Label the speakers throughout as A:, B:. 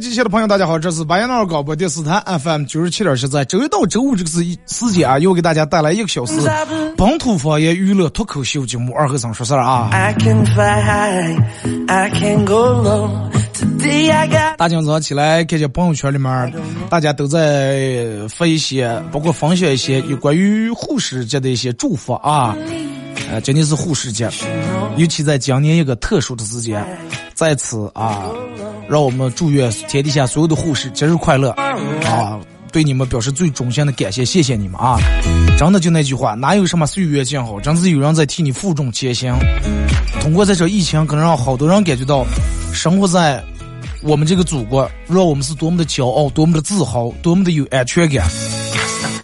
A: 机前的朋友，大家好，这是巴彦淖尔广播电视台 FM 九十七点七，在周一到周五这个时时间啊，又给大家带来一个小时本土方言娱乐脱口秀节目《二和尚说事儿》啊。大清早起来看见朋友圈里面，大家都在发一些，包括分享一些有关于护士节的一些祝福啊。呃，今天是护士节，尤其在今年一个特殊的时间，在此啊。让我们祝愿天底下所有的护士节日快乐啊！对你们表示最衷心的感谢，谢谢你们啊！真的就那句话，哪有什么岁月静好，真是有人在替你负重前行。通过在这疫情，可能让好多人感觉到，生活在我们这个祖国，让我们是多么的骄傲，多么的自豪，多么的有安全感。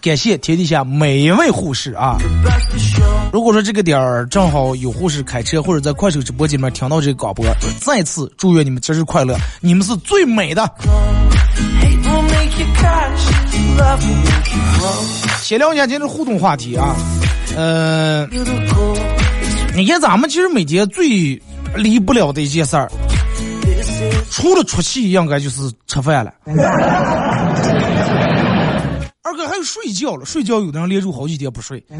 A: 感谢天底下每一位护士啊！如果说这个点儿正好有护士开车或者在快手直播间里面听到这个广播，再次祝愿你们节日快乐！你们是最美的。先聊一下今天的互动话题啊，嗯，你看咱们其实每天最离不了的一件事儿，除了出气，应该就是吃饭了。二哥还有睡觉了，睡觉有的人连住好几天不睡。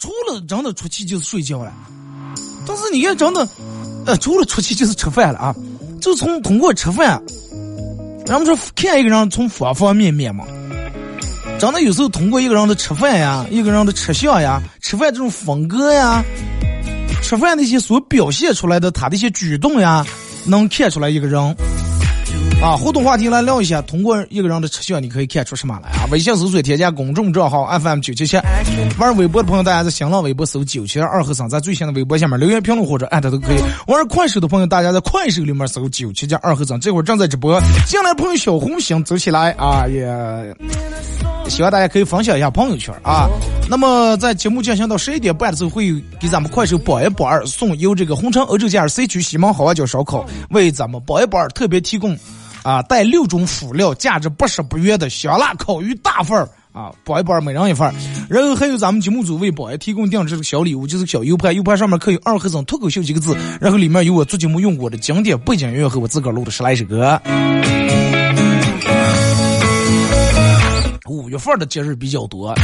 A: 除了真的出去就是睡觉了，但是你看真的，呃，除了出去就是吃饭了啊，就从通过吃饭，咱们说看一个人从方方面面嘛，真的有时候通过一个人的吃饭呀，一个人的吃相呀，吃饭这种风格呀，吃饭那些所表现出来的他的一些举动呀，能看出来一个人。啊，互动话题来聊一下，通过一个人的吃相，你可以看出什么来啊？微信搜索添加公众账号 FM 九七七，玩微博的朋友，大家在新浪微博搜九七二和尚，在最新的微博下面留言评论或者艾特都可以。玩快手的朋友，大家在快手里面搜九七加二和尚，这会儿正在直播。进来朋友小红心走起来啊！也希望大家可以分享一下朋友圈啊。那么在节目进行到十一点半的时候，会给咱们快手榜一榜二送由这个红城欧洲家 C 区西门好玩角烧烤为咱们榜一榜二特别提供。啊，带六种辅料，价值八十不元的香辣烤鱼大份儿啊，包一包，每人一份儿。然后还有咱们节目组为宝爷提供定制的小礼物，就是小 U 盘，U 盘上面刻有“二和尚脱口秀”几个字，然后里面有我做节目用过的经典背景音乐和我自个儿录的十来首歌。五月份的节日比较多，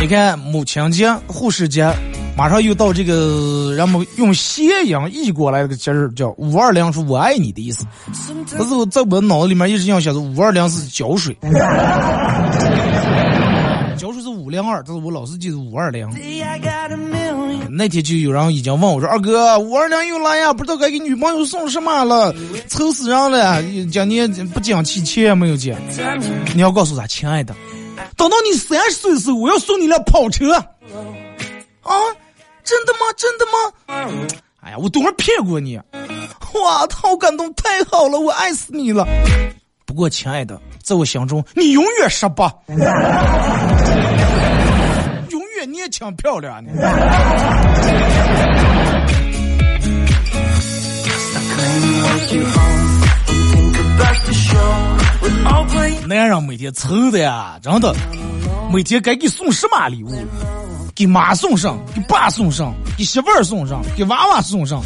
A: 你看母亲节、护士节。马上又到这个，人们用谐音译过来这个节日，叫五二零，是我爱你的意思。可是我在我脑子里面一直想想着五二零是胶水，胶水是五零二，但是我老是记得五二零。那天就有人已经问我说：“二哥，五二零又来呀，不知道该给女朋友送什么了，愁死人了。今年不讲气钱也没有钱。你要告诉他，亲爱的，等到你三十岁的时候，我要送你辆跑车。啊。”真的吗？真的吗？哎呀，我等会儿骗过你！哇，好感动，太好了，我爱死你了。不过，亲爱的，在我心中，你永远十八，永远年轻漂亮呢。男人每天愁的呀，真的，每天该给送什么礼物？给妈送上，给爸送上，给媳妇儿送上，给娃娃送上，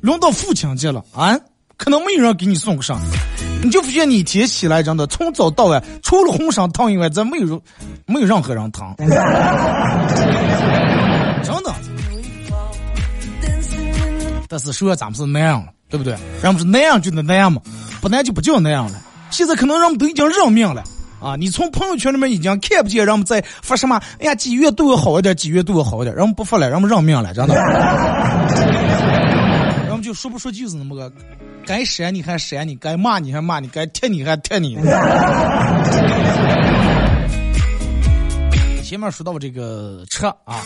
A: 轮到父亲节了啊，可能没有人给你送上，你就发现你一天起来真的从早到晚，除了红烧汤以外，咱没有没有任何人疼，真的。但是说咱们是那样了，对不对？人们是那样就得那样嘛，不那就不叫那样了。现在可能人们都已经认命了啊！你从朋友圈里面已经看不见人们在发什么，哎呀，几月对我好一点，几月对我好一点，人们不发了，人们认命了，真的。人们就说不说就是那么个，该删你还删你，该骂你还骂你，该贴你还贴你。前面说到这个车啊，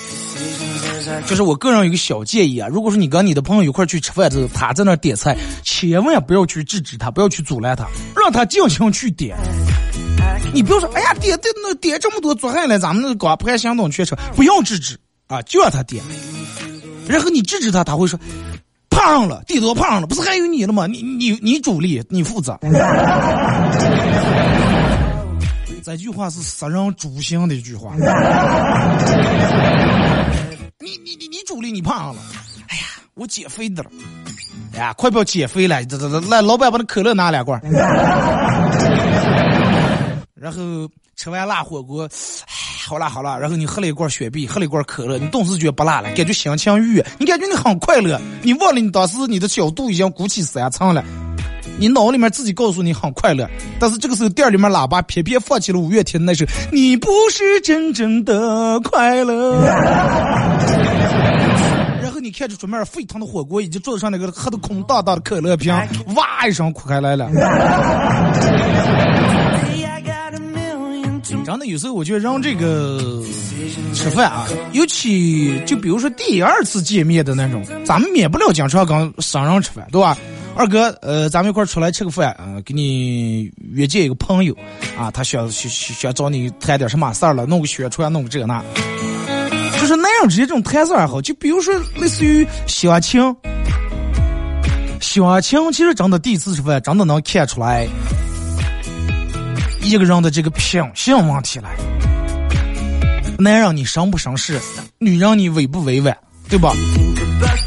A: 就是我个人有个小建议啊，如果说你跟你的朋友一块去吃饭的时候，他在那点菜，千万不要去制止他，不要去阻拦他，让他尽情去点。你不要说，哎呀，点点那点这么多做啥了？咱们那光盘行动全车，不要制止啊，就让他点。然后你制止他，他会说，胖了，点多胖了，不是还有你了吗？你你你主力，你负责。这句话是杀人诛心的一句话。你你你你主力你胖了，哎呀，我减肥的了，哎呀，快不要减肥了，这这这来，老板把那可乐拿两罐。然后吃完辣火锅，哎，好辣好辣。然后你喝了一罐雪碧，喝了一罐可乐，你顿时觉得不辣了，感觉心情愉悦，你感觉你很快乐，你忘了你当时你的小肚已经鼓起三层了。你脑里面自己告诉你很快乐，但是这个时候店里面喇叭偏偏放起了五月天那首《你不是真正的快乐》，然后你看着桌面沸腾的火锅以及桌子上那个喝的空荡荡的可乐瓶，哇一声哭开来了。真的有时候我觉得让这个吃饭啊，尤其就比如说第二次见面的那种，咱们免不了经常跟生人吃饭，对吧？二哥，呃，咱们一块出来吃个饭，啊，给你约见一个朋友，啊，他想想想找你谈点什么事儿了，弄个宣传，弄个这个那，就是那样直接这种谈事儿好。就比如说类似于相亲，相亲其实真的第一次吃饭，真的能看出来一个人的这个品性问题来。男人你绅不绅士，女人你委不委婉，对吧？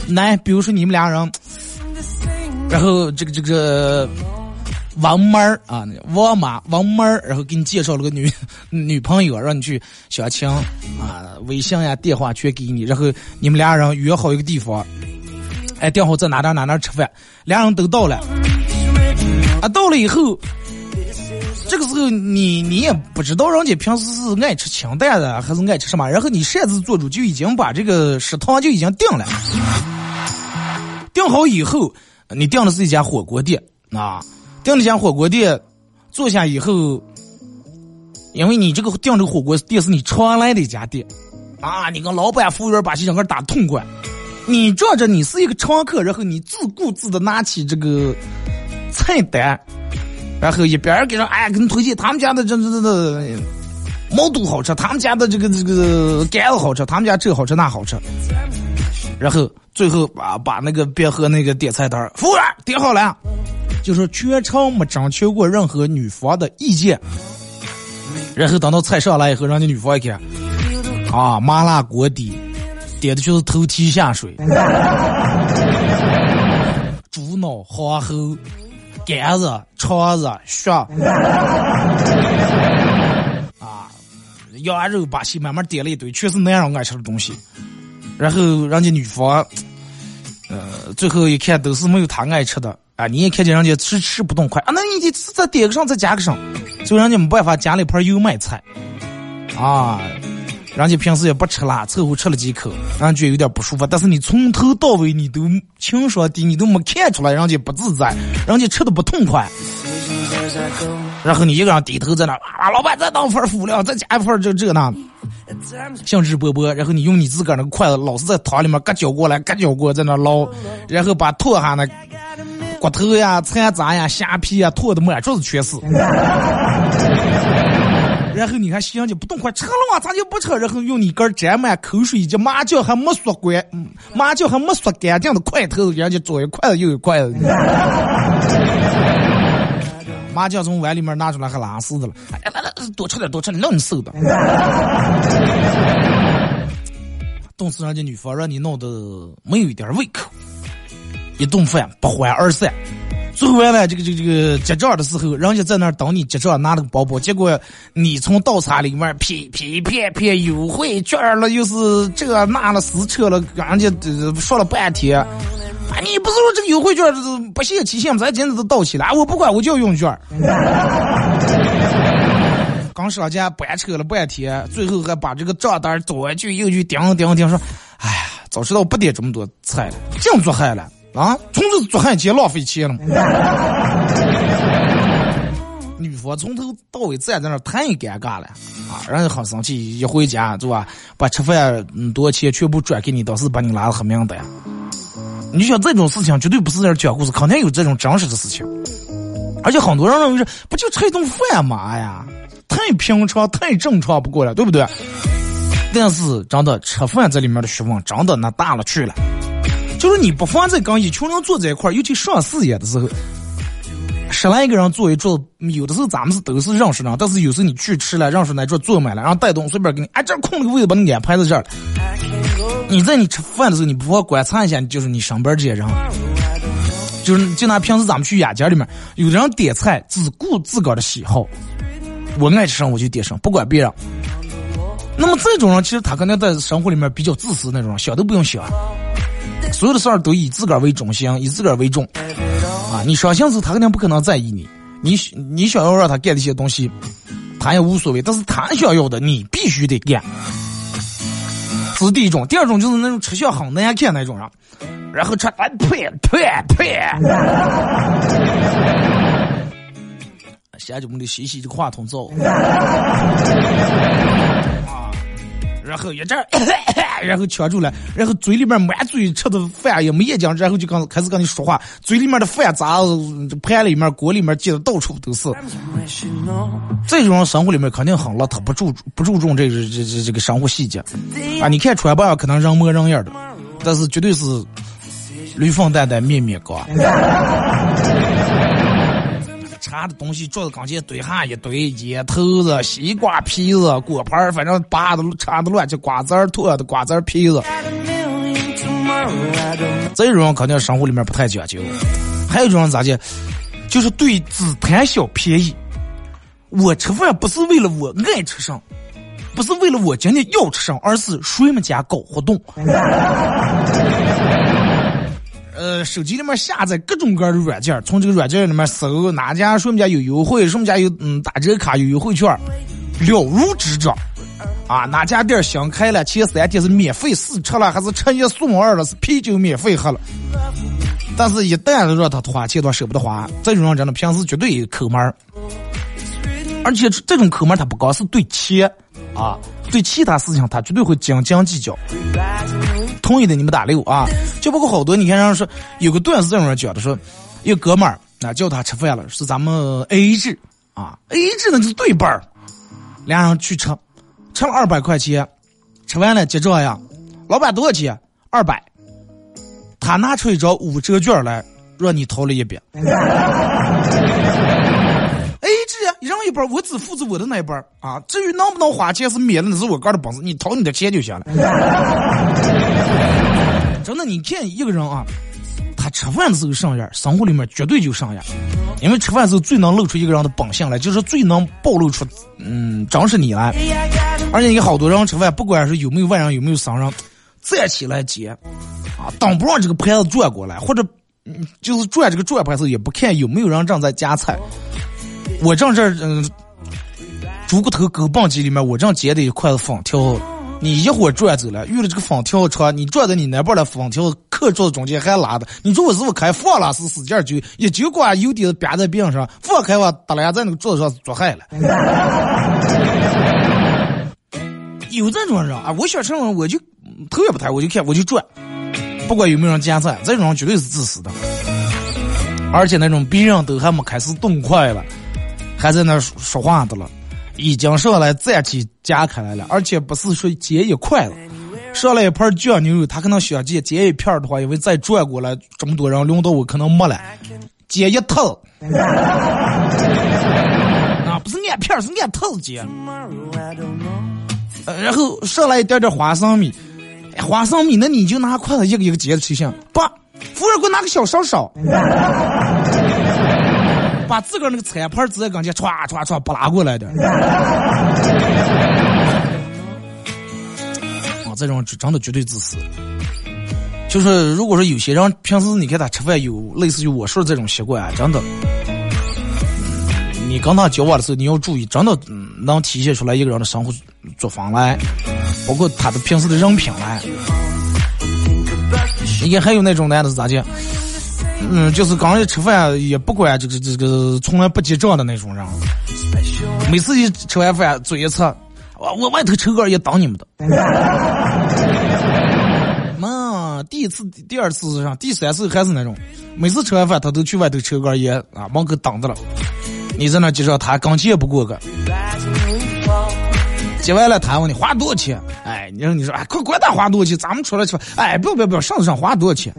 A: 男，比如说你们俩人。然后这个这个王妈儿啊，王妈王妈儿，然后给你介绍了个女 女朋友，让你去相亲啊，微信呀、电话全给你，然后你们俩人约好一个地方，哎，定好在哪哪哪哪吃饭，俩人都到了，啊，到了以后，这个时候你你也不知道人家平时是爱吃清淡的还是爱吃什么，然后你擅自做主就已经把这个食堂就已经定了，定好以后。你订的是一家火锅店啊，订了一家火锅店，坐下以后，因为你这个订这个火锅店是你常来的一家店，啊，你跟老板、服务员把这整个打痛快，你仗着你是一个常客，然后你自顾自的拿起这个菜单，然后一边给人哎给你推荐他们家的这这这这毛肚好吃，他们家的这个这个肝子好吃，他们家这好吃那好吃。然后最后把把那个别和那个点菜单，服务员点好了，就说全程没征求过任何女方的意见。然后等到菜上来以后，让家女方一看，啊，麻辣锅底，点的就是头蹄下水，猪脑、花喉、肝子、肠子、血，啊，羊肉、把戏慢慢点了一堆，全是男人爱吃的东西。然后人家女方，呃，最后一看都是没有她爱吃的啊！你也看见人家吃吃不动筷啊，那你得再点个上，再加个上，最后人家没办法加了一盘油麦菜，啊，人家平时也不吃辣，凑合吃了几口，感觉有点不舒服。但是你从头到尾你都清爽的，你都没看出来人家不自在，人家吃的不痛快。然后你一个人低头在那啊，老板再当份辅料，再加一份这这那。兴致勃勃，然后你用你自个儿那个筷子，老是在汤里面搁搅过来，搁搅过，在那捞，然后把拖下那骨头呀、残渣呀、虾皮呀拖的满桌子全是。然后你还嫌弃不动筷，吃了嘛，咋就不吃？然后用你根沾满口水以麻酱还没刷干，麻酱还没刷干净的筷头，人家左一筷子右一筷子。麻将从碗里面拿出来还拉丝的了，哎来来多吃点多吃点，让你瘦的。冻死人家女方，让你弄得没有一点胃口，一顿饭不欢而散。最后完了，这个这个这个结账的时候，人家在那儿等你结账，拿了个包包，结果你从倒茶里面噼噼啪啪优惠券了，又是这那了撕扯了，人家说了半天。啊，你不是说这个优惠券不限期限？咱今天都到期了，我不管，我就要用券。刚上家掰扯了半天，最后还把这个账单左去右去盯盯盯，说：“哎呀，早知道不点这么多菜了，净做害了啊！从此做害钱浪费钱了。”女方从头到尾站在那太尴尬了啊！让人很生气，一回家是吧？把吃饭多钱全部转给你，当时把你拉的黑名单。你想这种事情绝对不是在讲故事，肯定有这种真实的事情。而且很多人认为是不就吃一顿饭嘛？哎呀！太平常、太正常不过了，对不对？但是真的吃饭这里面的学问真的那大了去了。就是你不放在跟一群人坐在一块儿，尤其上事业的时候，十来个人坐一桌，有的时候咱们是都是认识人，但是有时候你去吃了，认识那桌坐满了，然后带动随便给你，哎，这空了个位置，把你安排在这儿。你在你吃饭的时候，你不妨观察一下，就是你身边这些人，就是就拿平时咱们去雅间里面，有的人点菜只顾自个儿的喜好。我爱吃什么我就点什么，不管别人。那么这种人其实他可能在生活里面比较自私那种，想都不用想，所有的事儿都以自个儿为中心，以自个儿为重。啊，你伤心时他肯定不可能在意你，你你想要让他干的一些东西，他也无所谓。但是他想要的，你必须得干。这是第一种，第二种就是那种吃相很难看那种人，然后穿哎呸呸呸。现在 就我们得洗洗这个话筒走。啊，然后一阵，然后呛住了，然后嘴里面满嘴吃的饭也没咽进，然后就刚开始跟你说话，嘴里面的饭渣盘里面锅里面溅的到处都是。这种生活里面肯定很邋遢，不注不注重这个这这这个生活细节啊！你看穿吧，可能人模人样的，但是绝对是驴粪蛋蛋面面高。茶的东西桌子刚前堆下一堆烟头子、西瓜皮子、果盘反正扒的插的乱七瓜子儿、坨的瓜子儿皮子。这种人肯定生活里面不太讲究。还有一种人咋的，就是对只贪小便宜。我吃饭不是为了我爱吃上，不是为了我今天要吃上，而是谁们家搞活动。呃，手机里面下载各种各样的软件，从这个软件里面搜哪家说我们家有优惠，什么家有嗯打折卡有优惠券，了如指掌。啊，哪家店新开了，前三天是免费试吃了，还是吃一送二了，是啤酒免费喝了。但是，一旦让他花钱，他舍不得花。这种人真的平时绝对抠门儿，而且这种抠门儿他不光是对钱啊，对其他事情他绝对会斤斤计较。同意的你们打六啊！就包括好多，你看，人说有个段子这样讲的，说一个哥们儿啊叫他吃饭了，是咱们 A A 制啊，A A 制呢就是对半儿，俩人去吃，吃了二百块钱，吃完了结账呀，老板多少钱？二百，他拿出一张五折券来，让你掏了一百。A A 制呀，一人一半，我只负责我的那一半啊，至于能不能花钱是免的，那是我个人的本事，你掏你的钱就行了。真的，你见一个人啊，他吃饭的时候上眼，生活里面绝对就上眼，因为吃饭的时候最能露出一个人的本性来，就是最能暴露出，嗯，真是你来。而且你好多人吃饭，不管是有没有外人，有没有生人，站起来接，啊，当不让这个盘子转过来，或者，嗯，就是转这个转盘时候也不看有没有人正在夹菜。我正这嗯，猪骨头狗棒机里面，我正捡的一块粉条。你一会儿转走了，遇了这个粉条车，你转在你那边的粉条客桌子中间还拉的，你说我是不是开放了？是使劲就一酒管油底子别在边上，放开我耷拉在那个桌子上做害了。有这种人啊，我想吃我就头也不抬，我就看我就转，不管有没有人夹菜，这种人绝对是自私的。而且那种别人都还没开始动筷了，还在那说话的了。已经上来站起夹开来了，而且不是说煎一块了，上来一盘酱牛肉，他可能想煎煎一片的话，因为再转过来这么多人轮到我可能没了，煎一套，啊，不是按片是按套煎，呃，然后上来一点点花生米，花生米，那你就拿筷子一个一个接着吃行。不，服务员给我拿个小勺勺，把自个儿那个餐盘直接跟前歘歘歘不拉过来的。啊，这种真的绝对自私。就是如果说有些人平时你看他吃饭有类似于我说的这种习惯啊，真的，你跟他交往的时候你要注意，真的能体现出来一个人的生活作风来，包括他的平时的人品来。你看还有那种男的是咋的？嗯，就是刚一吃饭也不管这个这个从来不结账的那种人，每次一吃完饭嘴一侧，我我外头抽根也当你们的。第一次、第二次上，第三次还是那种，每次吃完饭他都去外头抽根烟啊，门口等着了。你在那结账，他刚结不过个，结完了他问你花多少钱？哎，你说你说哎，快管他花多少钱，咱们出来吃饭。哎，不要不要不要，上次上花多少钱？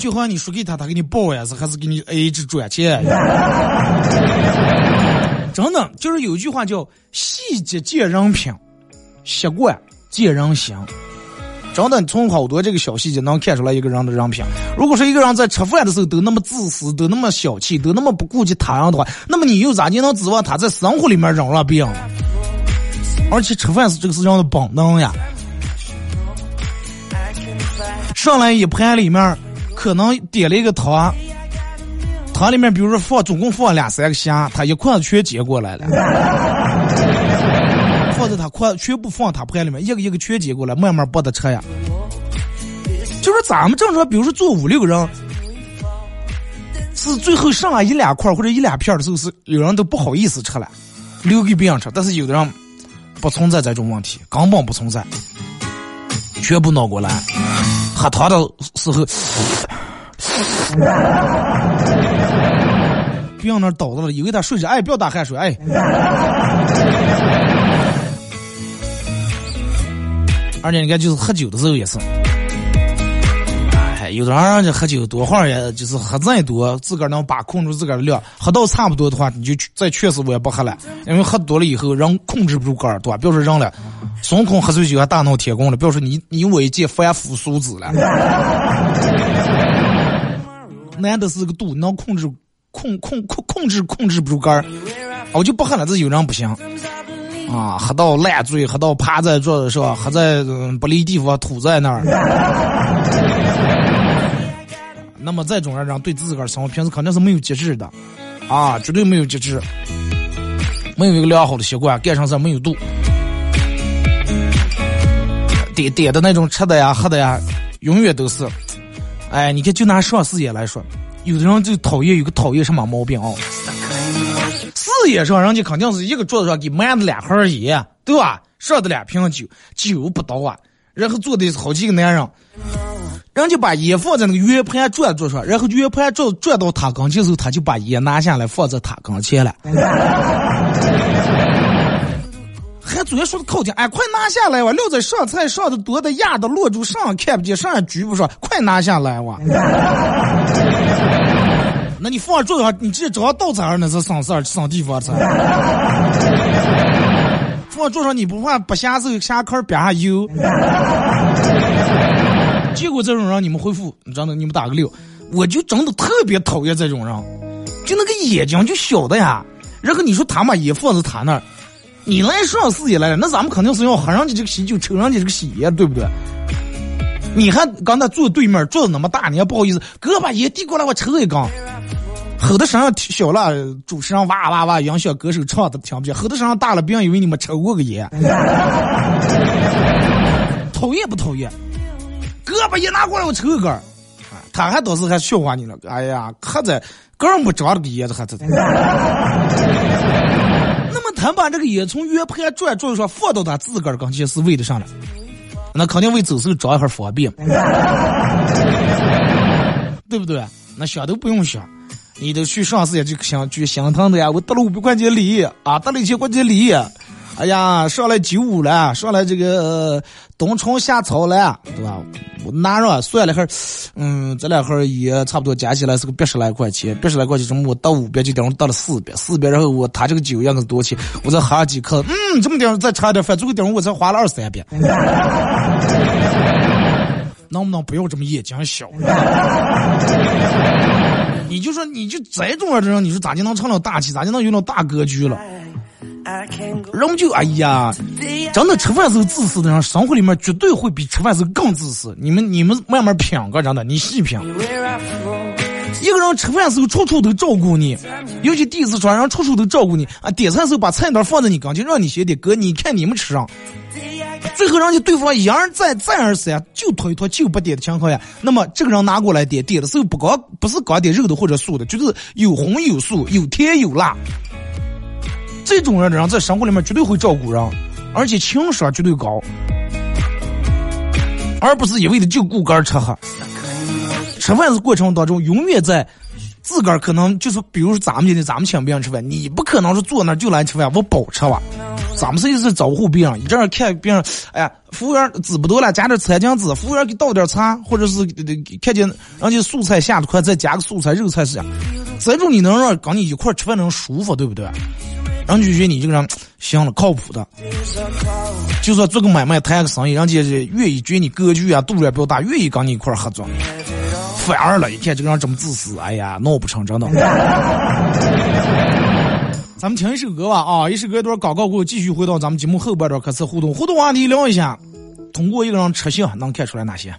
A: 就好像你输给他，他给你报呀，是还是给你 A 制赚钱？真的，就是有句话叫细节见人品，习惯见人心。真的，从好多这个小细节能看出来一个人的人品。如果说一个人在吃饭的时候都那么自私，都那么小气，都那么不顾及他人的话，那么你又咋就能指望他在生活里面忍让别人？而且吃饭是这个是人的本能呀。上来一盘里面，可能点了一个汤，汤里面比如说放总共放两三个虾，他一筷子全接过来了。放在他筷全部放他盘里面，一个一个全接过来，慢慢剥的吃呀。就是咱们正常，比如说坐五六个人，是最后剩下一两块或者一两片的时候，是有人都不好意思吃了，留给别人吃。但是有的人不存在这种问题，根本不存在，全部拿过来，喝汤的时候，不要那倒着了，以为他睡着，哎，不要打汗水，哎。而且你看，就是喝酒的时候也是，哎，有的人喝酒多会儿也就是喝再多，自个儿能把控住自个儿的量，喝到差不多的话，你就再确实我也不喝了，因为喝多了以后人控制不住肝儿，对吧？别说人了，孙悟空喝醉酒还大闹天宫了，别说你你我一介凡夫俗子了，难的是个度，能控制控控控控制控制不住肝儿，我就不喝了，这有人不行。啊，喝到烂醉，喝到趴在桌子上，喝在不离地方吐在那儿。那么这种人，对自个儿生活平时肯定是没有节制的，啊，绝对没有节制，没有一个良好的习惯，干上事没有度。点点的那种吃的呀、喝的呀，永远都是，哎，你看就拿上事业来说，有的人就讨厌有个讨厌什么毛病啊？事业上，人家肯定是一个桌子上给满了两盒烟，对吧？上的两瓶酒，酒不倒啊。然后坐的是好几个男人，人家把烟放在那个圆盘转桌上，然后圆盘转转到他跟前时候，他就把烟拿下来放在他跟前了。还昨天说的靠近，哎，快拿下来哇！撂在上菜上的多的压的落住上看不见，上也举不上，快拿下来哇！那你放桌子上，你直接找个稻草那是省事儿省地方。放桌上你不怕不下手下坑边上油？结果这种人你们回复，你真的你们打个六，我就真的特别讨厌这种人，就那个眼睛就小的呀。然后你说他嘛也放在他那儿，你来上事业来了，那咱们肯定是要喝上你这个喜酒，抽上你这个喜烟，对不对？你还刚才坐对面，桌子那么大，你还不好意思，哥把烟递过来，我抽一根。吼的声音小了，主持人哇哇哇，音响歌手唱的听不见；吼的声音大了，别人以为你们抽过个烟。讨厌不讨厌？哥把烟拿过来，我抽一根。他还倒是还笑话你了。哎呀，可在根不长这个烟子还在。那么他把这个烟从圆盘转转上放到他自个儿跟前是为的啥呢？那肯定为走时候长一会儿方便，对不对？那想都不用想。你都去上市也就想去心疼的呀！我得了五百块钱礼啊，得了一千块钱利益，啊，哎呀，上来九五了，上来这个冬虫夏草了，对吧？我拿着算了哈，嗯，这两盒也差不多加起来是个八十来块钱，八十来块钱，什么我到五百就等于到了四百，四百，然后我他这个酒样子多钱，我再喝几口，嗯，这么点再差点饭，最后点我才花了二三百。能不能不要这么眼睛小？你就说，你就这种人，你说咋就能成了大气，咋就能有那大格局了？人就哎呀，真的吃饭时候自私的人，生活里面绝对会比吃饭时候更自私。你们你们慢慢品个，真的，你细品。一个人吃饭时候处处都照顾你，尤其第一次吃，人处处都照顾你啊。点菜时候把菜单放在你跟前，让你先点，哥，你看你们吃上。最后，人家对方一而再、再而三就推脱就不点的情况下，那么这个人拿过来点，点的时候不光不是光点肉的或者素的，就是有红有素，有甜有辣。这种人的人在生活里面绝对会照顾人，而且情商绝对高，而不是一味的就顾个吃喝。吃饭的过程当中，永远在。自个儿可能就是，比如说咱们今天咱们请别人吃饭，你不可能是坐那就来吃饭，我饱吃吧。咱们是意是招呼别人，你这样看别人，哎呀，服务员纸不多了，加点餐巾纸，服务员给倒点茶，或者是看见人家素菜下的快，再加个素菜肉菜是这样，这种你能让跟你一块吃饭能舒服，对不对？人就觉得你这个人行了，靠谱的。就说做个买卖谈个生意，人家愿意觉得你格局啊、度量比较大，愿意跟你一块合作。反而了，一看这个人这么自私，哎呀，闹不成，真的。咱们听一首歌吧，啊，一首歌一段广告过后，继续回到咱们节目后半段开始互动，互动话题聊一下，通过一个人吃相能看出来哪些？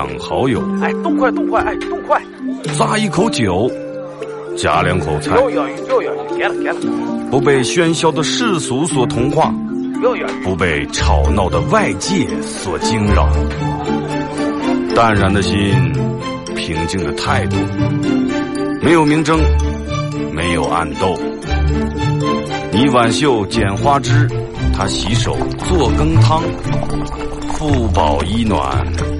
B: 两好友。
A: 哎，动快动快，哎，动快！
B: 咂一口酒，夹两口菜。
A: 给了给了。
B: 不被喧嚣的世俗所同化，不被吵闹的外界所惊扰。淡然的心，平静的态度，没有明争，没有暗斗。你挽袖剪花枝，他洗手做羹汤。腹饱衣暖，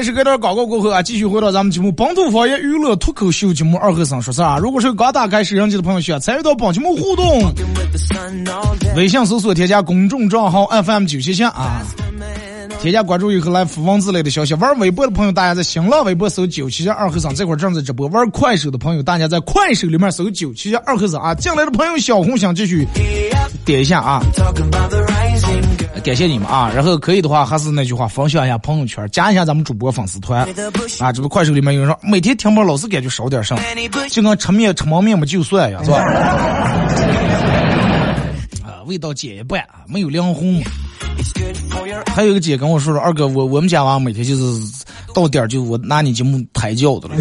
A: 来，是隔段广告过后啊，继续回到咱们节目《本土方言娱乐脱口秀》节目二和尚说事啊。如果是刚打开摄像机的朋友，需要参与到本节目互动，微信搜索添加公众账号 FM 九七七啊，添加关注以后来发文字类的消息。玩微博的朋友，大家在新浪微博搜九七七二和尚，这会儿正在直播。玩快手的朋友，大家在快手里面搜九七七二和尚啊。进来的朋友，小红想继续点一下啊。感谢你们啊！然后可以的话，还是那句话，分享一下朋友圈，加一下咱们主播粉丝团啊！这个快手里面有人说，每天听播老是感觉少点声，就跟吃面吃毛面嘛就算一样，是吧？啊，味道减一半，没有亮红。还有一个姐跟我说说，二哥，我我们家娃每天就是到点就我拿你节目抬轿的了。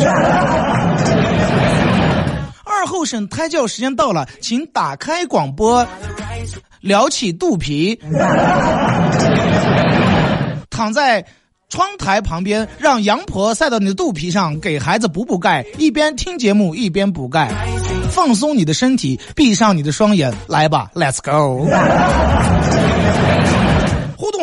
A: 二后生胎教时间到了，请打开广播。撩起肚皮，躺在窗台旁边，让羊婆晒到你的肚皮上，给孩子补补钙，一边听节目一边补钙，放松你的身体，闭上你的双眼，来吧，Let's go。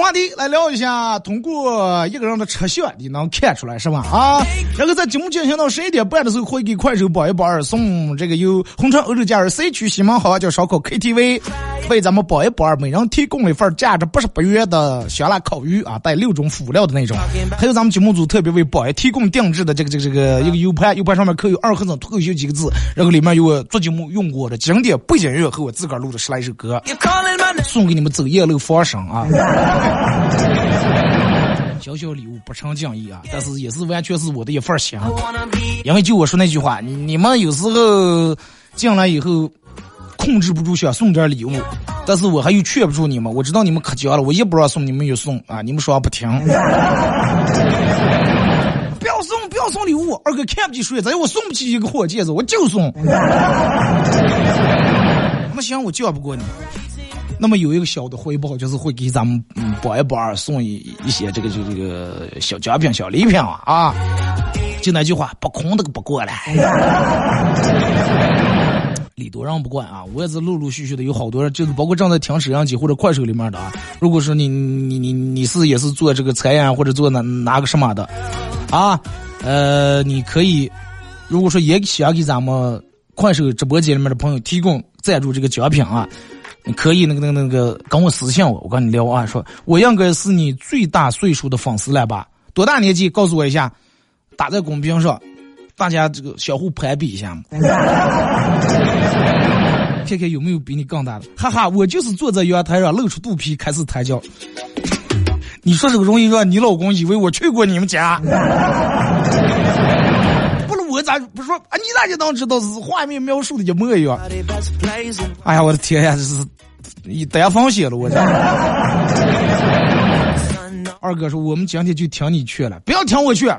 A: 话题来聊一下，通过一个人的车相你能看出来是吧？啊，然后在节目进行到十一点半的时候，会给快手包一榜二送这个由红川欧洲假日 C 区西门好啊叫烧烤 KTV 为咱们包一榜二，每人提供了一份价值八十八元的香辣烤鱼啊，带六种辅料的那种，还有咱们节目组特别为榜一提供定制的这个这个这个一个 U 盘，U 盘上面刻有二和尚脱口秀几个字，然后里面有我做节目用过的经典背景乐和我自个儿录的十来首歌，送给你们走夜路放声啊。小小礼物不成敬意啊，但是也是完全是我的一份心。因为就我说那句话，你们有时候进来以后控制不住想送点礼物，但是我还又劝不住你们。我知道你们可犟了，我一不让送你们就送啊，你们说话不听。不要送，不要送礼物，二哥看不起谁？咱我送不起一个火戒指，我就送。那行，我犟不过你。那么有一个小的回报，就是会给咱们嗯包一包二送一一些这个这个这个小奖品、小礼品啊啊！就那句话，不空的不过来。礼多让不惯啊！我也是陆陆续续的有好多人，就是包括正在听摄像机或者快手里面的啊。如果说你你你你是也是做这个餐饮或者做哪哪个什么的啊，呃，你可以如果说也想给咱们快手直播间里面的朋友提供赞助这个奖品啊。你可以那个那个那个跟我私信我，我跟你聊啊，说我应该是你最大岁数的粉丝了吧？多大年纪？告诉我一下，打在公屏上，大家这个相互攀比一下嘛，看看有没有比你更大的。哈哈，我就是坐在阳台上露出肚皮开始抬轿。你说这个容易让你老公以为我去过你们家？我咋不说啊？你咋就能知道是画面描述的一模一样？哎呀，我的天呀，这是一单方写了我这。二哥说：“我们今天就听你劝了，不要听我劝。”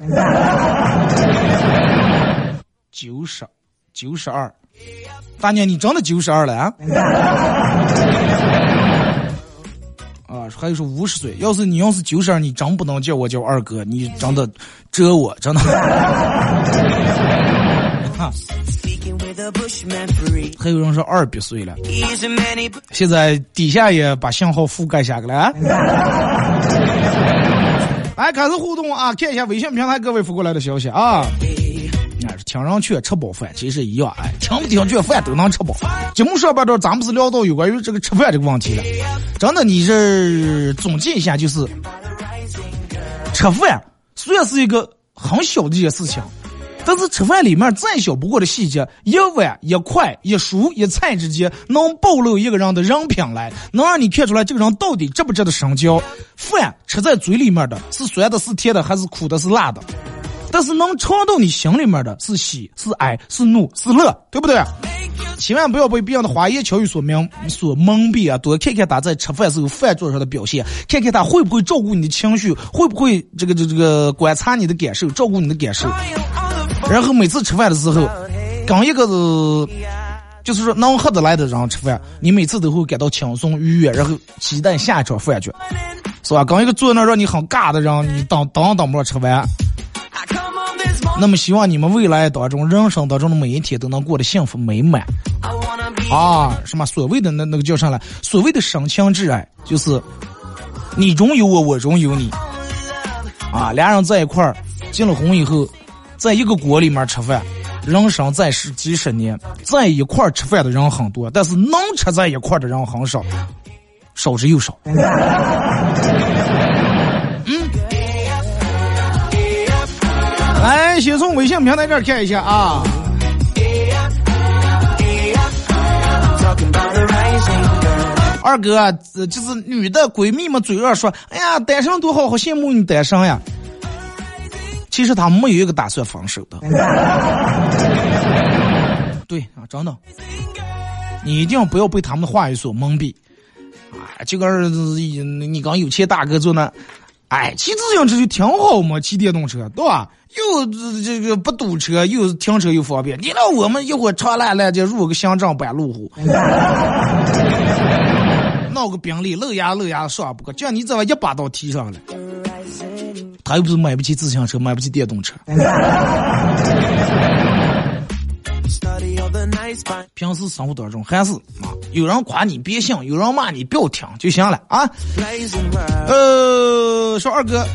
A: 九十，九十二，大娘，你真的九十二了啊？还有说五十岁，要是你要是九十二，你真不能叫我叫二哥，你真的折我，真的。还有人说二百岁了，现在底下也把信号覆盖下来了。来 开始互动啊！看一下微信平台各位发过来的消息啊。听人劝吃饱饭，其实一样哎，听不听劝饭都能吃饱。节目上半段咱们是聊到有关于这个吃饭这个问题了。真的，你这总结一下就是，吃饭虽然是一个很小的一件事情。但是吃饭里面再小不过的细节，一碗一块一蔬一菜之间，能暴露一个人的人品来，能让你看出来这个人到底值不值得深交。饭吃在嘴里面的是酸的，是甜的，还是苦的，是辣的？但是能尝到你心里面的是喜是哀是怒是乐，对不对？千万不要被别人的花言巧语所蒙所蒙蔽啊！多看看他在吃饭时候饭桌上的表现，看看他会不会照顾你的情绪，会不会这个这个这个观察你的感受，照顾你的感受。然后每次吃饭的时候，跟一个是，就是说能合得来的人吃饭，你每次都会感到轻松愉悦，然后期待下一场饭局，是吧？跟一个坐那让你很尬的人，你当当当不着吃饭。那么希望你们未来当中人生当中的每一天都能过得幸福美满。啊，什么所谓的那那个叫啥来？所谓的深情挚爱，就是你中有我，我中有你。啊，俩人在一块儿结了婚以后。在一个锅里面吃饭，人生在世几十年，在一块儿吃饭的人很多，但是能吃在一块儿的人很少，少之又少。嗯，来，先从微信平台这儿看一下啊。二哥，就是女的闺蜜们嘴上说：“哎呀，单身多好，好羡慕你单身呀。”其实他没有一个打算分手的，对啊，真的，你一定不要被他们的话语所蒙蔽啊！就跟你刚有钱大哥坐那，哎，骑自行车就挺好嘛，骑电动车对吧？又这个不堵车，又停车又方便。你让我们一会儿长烂烂就入个行政班路虎，闹个宾利，露牙露牙耍不过，叫你这玩一把刀提上来。他又不是买不起自行车，买不起电动车。平时生活当中还是啊，有人夸你别信，有人骂你不要听就行了啊。呃，说二哥，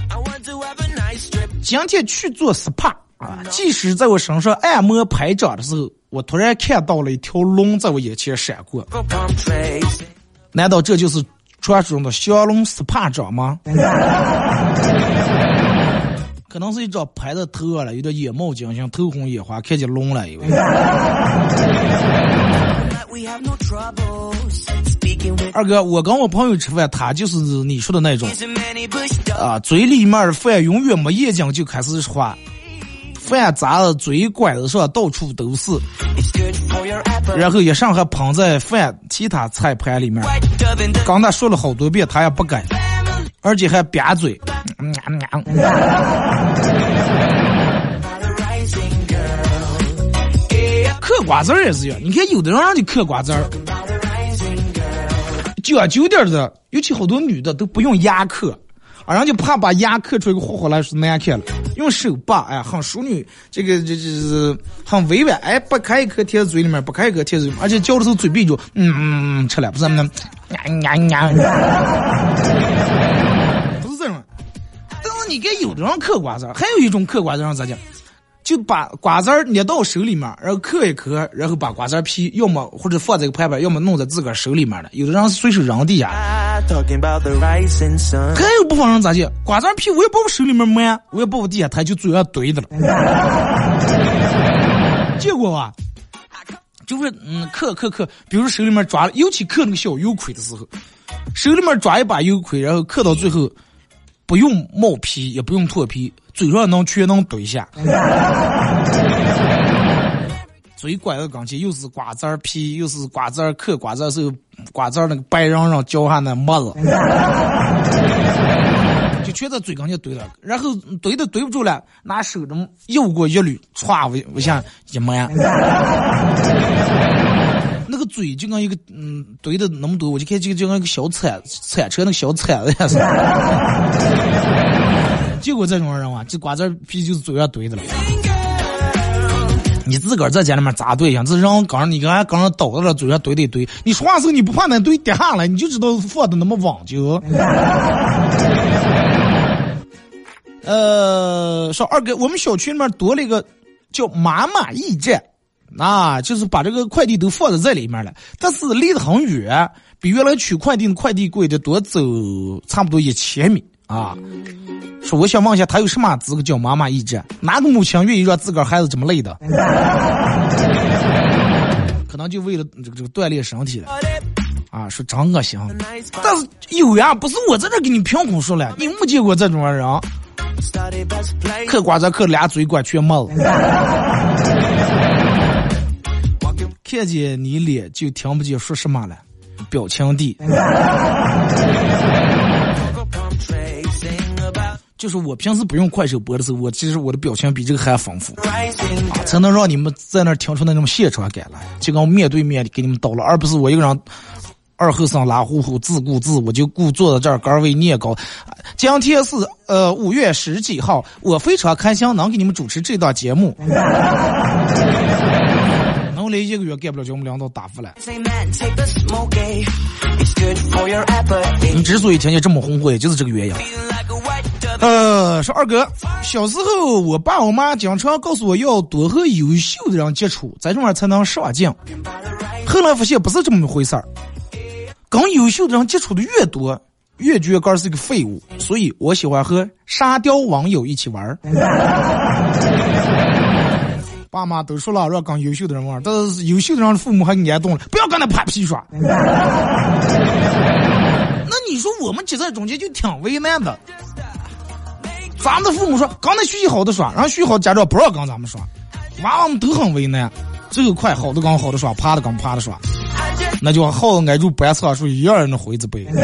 A: 今天去做 SPA 啊，即使在我身上按摩拍掌的时候，我突然看到了一条龙在我眼前闪过。难道这就是传说中的降龙 SPA 掌吗？可能是一张牌的头了，有点眼冒金星，头红眼花，看见龙了，以为。二哥，我跟我朋友吃饭，他就是你说的那种，啊，嘴里面的饭永远没眼睛就开始说话，饭砸的嘴拐子上到处都是，然后一上还捧在饭其他菜盘里面，刚才说了好多遍，他也不改，而且还瘪嘴。嗑瓜子儿也是一样，你看有的人让你嗑瓜子儿，讲究点的，尤其好多女的都不用牙嗑，啊，人就怕把牙嗑出一个火火来是难看了，用手把，哎，很淑女，这个这这是很委婉，哎，不开一颗贴在嘴里面，不开一颗贴在，而且嚼的时候嘴闭住，嗯嗯，吃了不是那么，呀呀呀。你看，有的人嗑瓜子儿，还有一种嗑瓜子儿咋讲？就把瓜子儿捏到手里面，然后嗑一嗑，然后把瓜子皮要么或者放在个盘盘，要么弄在自个儿手里面了。有的人随手扔地下。还有部分人咋讲？瓜子皮我也不往手里面摸，我也不往地下，他就嘴上怼着了。结果啊，就是嗯，嗑嗑嗑，比如手里面抓，尤其嗑那个小油葵的时候，手里面抓一把油葵，然后嗑到最后。不用冒皮，也不用脱皮，嘴上能全能怼下。嘴拐的钢琴，又是瓜子儿皮，又是瓜子儿嗑，瓜子儿是瓜子儿那个白瓤瓤嚼下那沫子，就全在嘴跟前怼了，然后怼都怼不住了，拿手中又过一捋，歘，我我想一抹。那个嘴就跟一个嗯怼的那么多，我就看就就跟一个小铲铲车那个小铲子样似。结果这种人啊，这瓜子皮就是嘴上怼的了。你自个儿在家里面扎对象，这人刚你刚刚倒到了嘴上怼怼怼，你说话时候你不怕那堆跌下来，你就知道放的那么稳就。呃，说二哥，我们小区里面多了一个叫妈妈驿站，啊，就是把这个快递都放在这里面了，但是离得很远，比原来取快递的快递柜得多走差不多一千米啊。说我想问一下，他有什么资格叫妈妈驿站？哪个母亲愿意让自个儿孩子这么累的？可能就为了这个这个锻炼身体了。啊，说真恶心。但是有呀，不是我在这给你凭空说了，你没见过这种人。嗑瓜子嗑俩嘴管全没了。看见你脸就听不见说什么了，表情帝。就是我平时不用快手播的时候，我其实我的表情比这个还丰富，啊，才能让你们在那儿听出那种现场感来，就跟我面对面的给你们叨了，而不是我一个人二后生拉呼呼自顾自，我就顾坐在这儿干为念高。今天是呃五月十几号，我非常开心能给你们主持这档节目。能来一个月干不了，叫我们领导打发了。你之所以听见这么红火，也就是这个原因。呃，说二哥，小时候我爸我妈经常告诉我要多和优秀的人接触，在这面才能上进。后来发现不是这么回事儿，跟优秀的人接触的越多，越觉得是个废物。所以我喜欢和沙雕网友一起玩。爸妈都说了让跟优秀的人玩，但是优秀的人父母还撵动了，不要跟他拍屁耍。那你说我们挤在中间就挺为难的。咱们的父母说，刚才学习好的耍，然后学习好家长不让跟咱们耍，娃娃们都很为难。最后快好的跟好的耍，趴的跟趴的耍，那就好挨住班草树一样的回子背。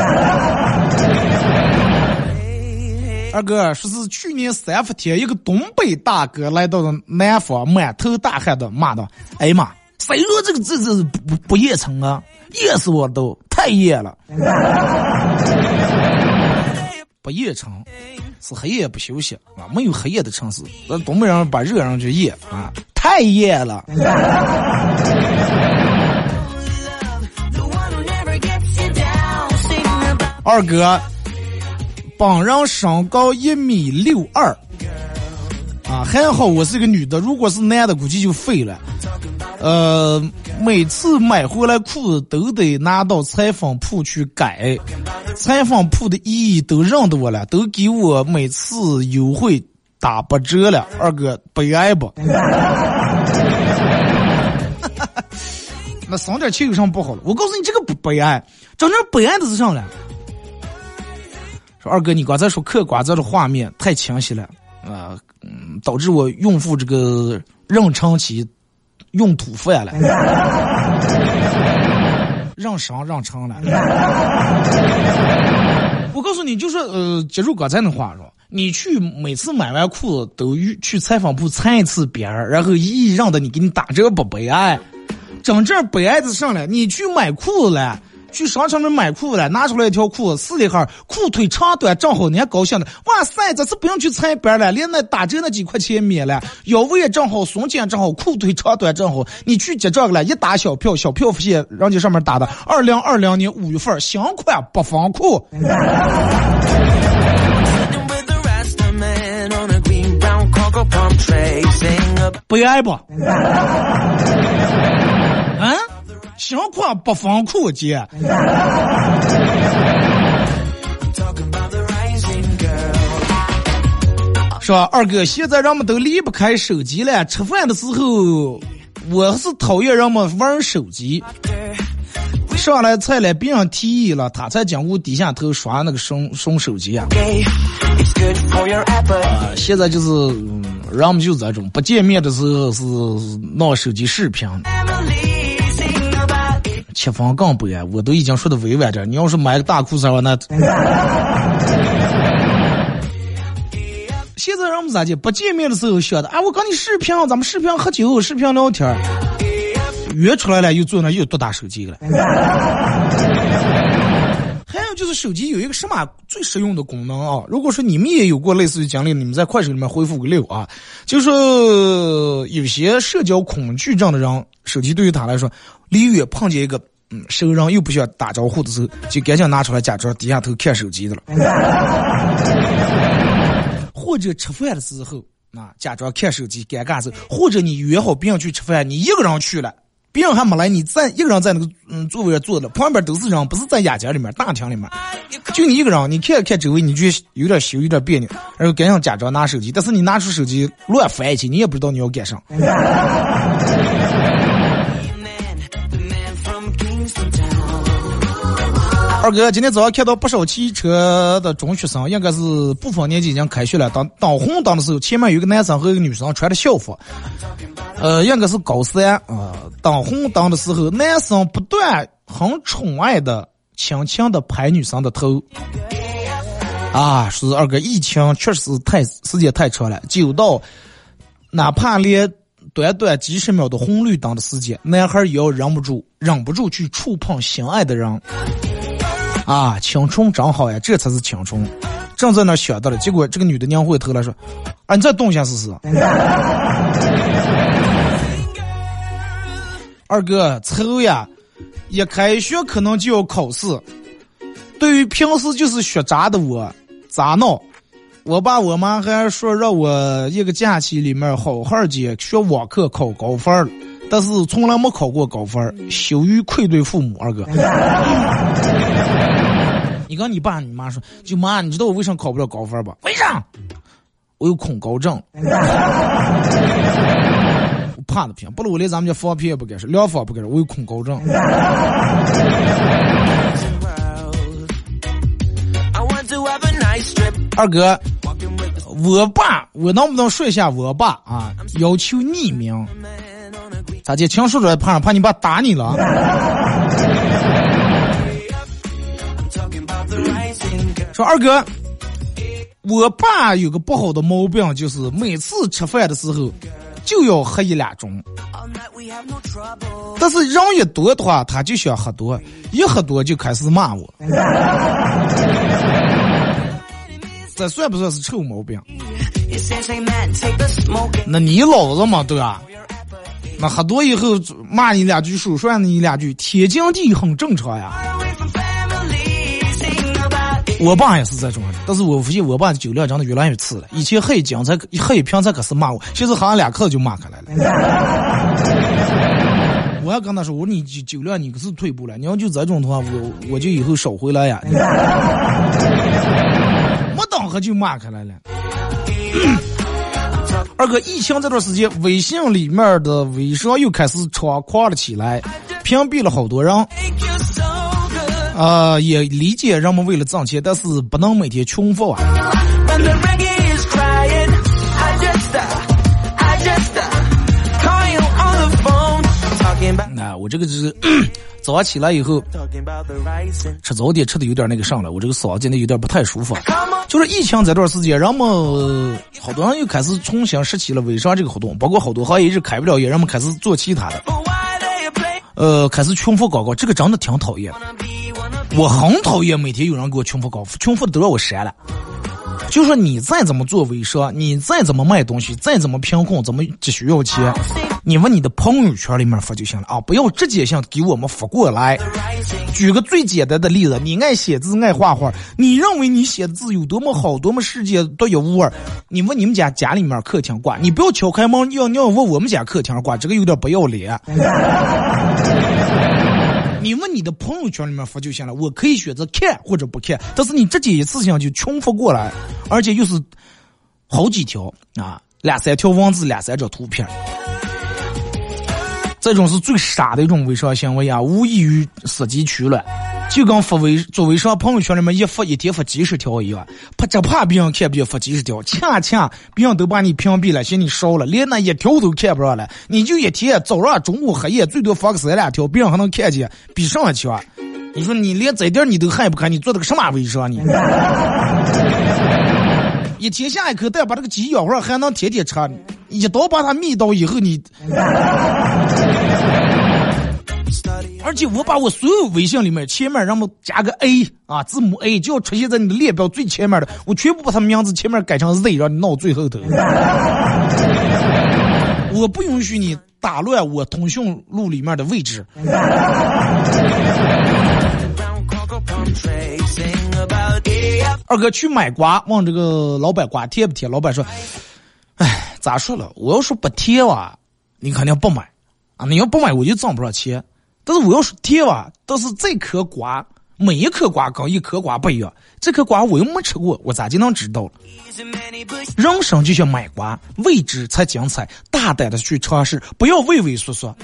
A: 二哥说是去年三伏天，一个东北大哥来到了南方，满头大汗的骂道：“哎呀妈，谁说这个这这不不热成啊？热死我都，太热了。”不夜城是黑夜不休息啊，没有黑夜的城市。那东北人把热上去夜啊，太夜了。二哥，本人身高一米六二，啊，还好我是个女的，如果是男的，估计就废了。呃，每次买回来裤子都得拿到裁缝铺去改，裁缝铺的意义都认得我了，都给我每次优惠打八折了。二哥悲哀不？那省点钱有什么不好了？我告诉你，这个不悲哀，真正悲哀的是啥呢？说二哥，你刚才说嗑瓜子的画面太清晰了，啊，嗯，导致我孕妇这个妊娠期。用土饭了，让商让成了。我告诉你，就是呃，接住刚才那话说，你去每次买完裤子都去裁缝铺裁一次边儿，然后一让的你给你打折不悲哀？真正悲哀的上来，你去买裤子了。去商场里买裤子了，拿出来一条裤子试了一下，裤腿长短正好，你还高兴的。哇塞，这次不用去裁边了，连那打折那几块钱免了，腰围也正好，松紧正好，裤腿长短正好。你去结账了，一打小票，小票发现人家上面打的二零二零年五月份新款不防裤。不爱不？嗯？新款不防裤姐，是吧？二哥，现在人们都离不开手机了。吃饭的时候，我是讨厌人们玩手机。上来菜了，别人提议了，他才讲过低下头刷那个送送手机啊。啊，现在就是人们就这种不见面的时候是拿手机视频。七分更不安，我都已经说的委婉点。你要是买个大裤衩，那现在人们咋的？不见面的时候晓得啊，我跟你视频，咱们视频喝酒，视频聊天。约出来了，又坐那又多打手机了。还有就是手机有一个什么最实用的功能啊？如果说你们也有过类似于经历，你们在快手里面回复个六啊。就是有些社交恐惧症的人，手机对于他来说，离远碰见一个嗯熟人又不需要打招呼的时候，就赶紧拿出来假装低下头看手机的了。或者吃饭的时候啊，假装看手机尴尬时，或者你约好别人去吃饭，你一个人去了。别人还没来，你在一个人在那个嗯座位上坐着，旁边都是人，不是在雅间里面大厅里面，就你一个人，你看看周围，你就有点羞，有点别扭，然后赶紧假装拿手机，但是你拿出手机乱翻一起，你也不知道你要干啥。二哥，今天早上看到不少骑车的中学生，应该是部分年级已经开学了。当当红灯的时候，前面有个男生和一个女生穿的校服，呃，应该是高三啊。当红灯的时候，男生不断很宠爱的、轻轻的拍女生的头。啊，是二哥，疫情确实太时间太长了，久到哪怕连短短几十秒的红绿灯的时间，男孩也要忍不住、忍不住去触碰心爱的人。啊，青春真好呀，这才是青春。正在那想到了，结果这个女的拧回头来说：“啊，你再动一下试试。”二哥，愁呀！一开学可能就要考试。对于平时就是学渣的我，咋弄？我爸我妈还说让我一个假期里面好好的学网课考高分，但是从来没考过高分，羞于愧对父母。二哥。你跟你爸你妈说，就妈，你知道我为啥考不了高分吧？为啥？我有恐高症。我怕的不行，不如我连咱们家放屁也不敢说，两房不敢说，我有恐高症。二哥，我爸，我能不能说一下我爸啊？要求匿名。咋的？情书着怕怕你爸打你了？说二哥，我爸有个不好的毛病，就是每次吃饭的时候就要喝一两盅。但是人一多的话，他就想喝多，一喝多就开始骂我。这算不算是臭毛病？那你老了嘛，对吧？那喝多以后骂你两句，数算你两句，天经地义，很正常呀。我爸也是这种人，但是我发现我爸的酒量真的越来越次了。以前喝一斤才喝一瓶才可是骂我，现在喝上两克就骂开来了。我要跟他说，我说你酒酒量你可是退步了，你要就这种的话，我我就以后少回来呀。没当喝就骂开来了。二哥，疫情这段时间，微信里面的微商又开始猖狂了起来，屏蔽了好多人。啊，也理解人们为了挣钱，但是不能每天穷富啊。那我这个是早上起来以后吃早点吃的有点那个上了，我这个嗓子真的有点不太舒服。就是疫情这段时间，人们好多人又开始重新拾起了微商这个活动，包括好多行业一直开不了业，人们开始做其他的。呃，开始群发广告，这个真的挺讨厌。我很讨厌每天有人给我群发广告，群发的都让我删了。就说你再怎么做微商，你再怎么卖东西，再怎么贫困，怎么只需要钱，你往你的朋友圈里面发就行了啊！不要直接性给我们发过来。举个最简单的例子，你爱写字爱画画，你认为你写的字有多么好，多么世界独一无二？你问你们家家里面客厅挂，你不要敲开门，要你要问我们家客厅挂，这个有点不要脸。你问你的朋友圈里面发就行了，我可以选择看或者不看，但是你直接一次性就全发过来，而且又是好几条啊，两三条文字，两三张图片，这种是最傻的一种微商行为啊，无异于死鸡取卵。就跟发微做微商朋友圈里面一发一天发几十条一样，怕只怕别人看不见发几十条，恰恰别人都把你屏蔽了，嫌你少了，连那一条都看不上了，你就一天早上、中午、黑夜最多发个三两条，别人还能看见，比上还强。你说你连这点你都害不看，你做的个什么微商你？一天下一口蛋，把这个鸡咬坏还能天天吃，一刀把它灭刀以后你。而且我把我所有微信里面前面让我加个 A 啊，字母 A 就要出现在你的列表最前面的，我全部把他名字前面改成 Z，让你闹最后头。我不允许你打乱我通讯录里面的位置。二哥去买瓜，问这个老板瓜贴不贴？老板说：“哎，咋说了？我要说不贴哇，你肯定不买啊！你要不买，我就挣不上钱。”但是我要是贴吧，但是这颗瓜每一颗瓜跟一颗瓜不一样，这颗瓜我又没吃过，我咋就能知道了？人生就像买瓜，未知才精彩，大胆的去尝试，不要畏畏缩缩。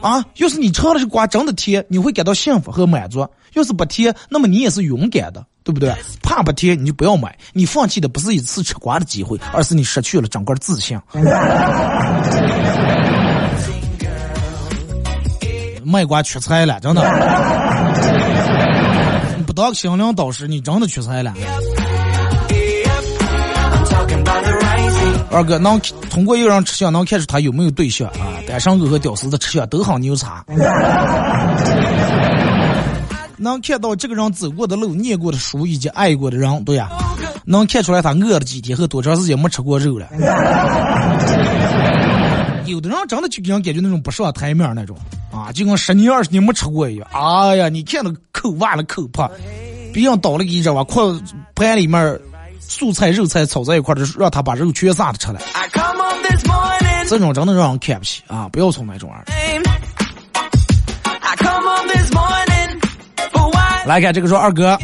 A: 啊，要是你尝的是瓜真的甜，你会感到幸福和满足；要是不甜，那么你也是勇敢的，对不对？怕不贴你就不要买，你放弃的不是一次吃瓜的机会，而是你失去了整个自信。卖瓜缺菜了，真的。你不当心灵导师，你真的缺菜了。二哥能通过一个人吃相能看出他有没有对象啊？单身狗和屌丝的吃相都很牛叉。能看到这个人走过的路、念过的书以及爱过的人，对呀。能看出来他饿了几天和多长时间没吃过肉了。有的人真的就给人感觉那种不上台面那种。啊，就跟十年二十年没吃过一样。哎呀，你看那口挖了口破，别人倒了一着吧，筷盘里面素菜肉菜炒在一块的，让他把肉全撒的出来。这种真的让人看不起啊！不要从那种玩来看这个说二哥。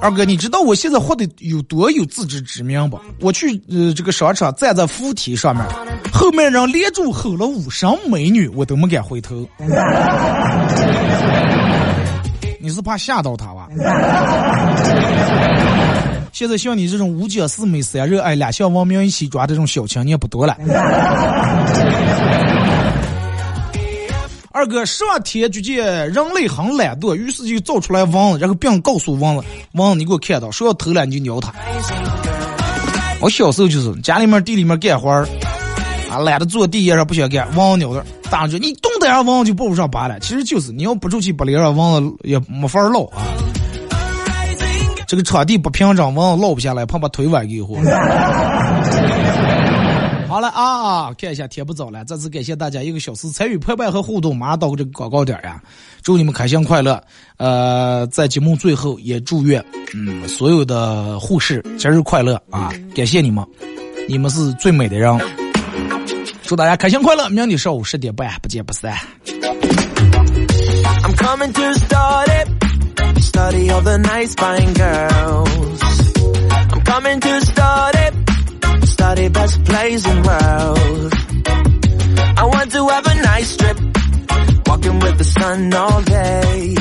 A: 二哥，你知道我现在活得有多有自知之明不？我去呃这个商场站在扶梯上面，后面人连住吼了五声美女，我都没敢回头。你是怕吓到他吧？现在像你这种五讲四美三热爱两项文明一起抓这种小青年不多了。二哥上天就见人类很懒惰，于是就造出来蚊子，然后并告诉蚊子：蚊子，你给我看到，说要偷懒你就咬它。我小时候就是家里面地里面干活，啊懒得坐地上不想干，蚊子咬的，大人你动点下蚊子就抱不上拔了。其实就是你要不出去不连上蚊子也没法捞啊。这个场地不平整，蚊子捞不下来，怕把腿崴给活。好了啊，看一下天不早了，再次感谢大家一个小时参与陪伴和互动，马上到这个广告点呀，祝你们开心快乐。呃，在节目最后也祝愿嗯所有的护士节日快乐啊，感谢你们，你们是最美的人，祝大家开心快乐，明天上午十点半不见不散。study best place in world. I want to have a nice trip, walking with the sun all day.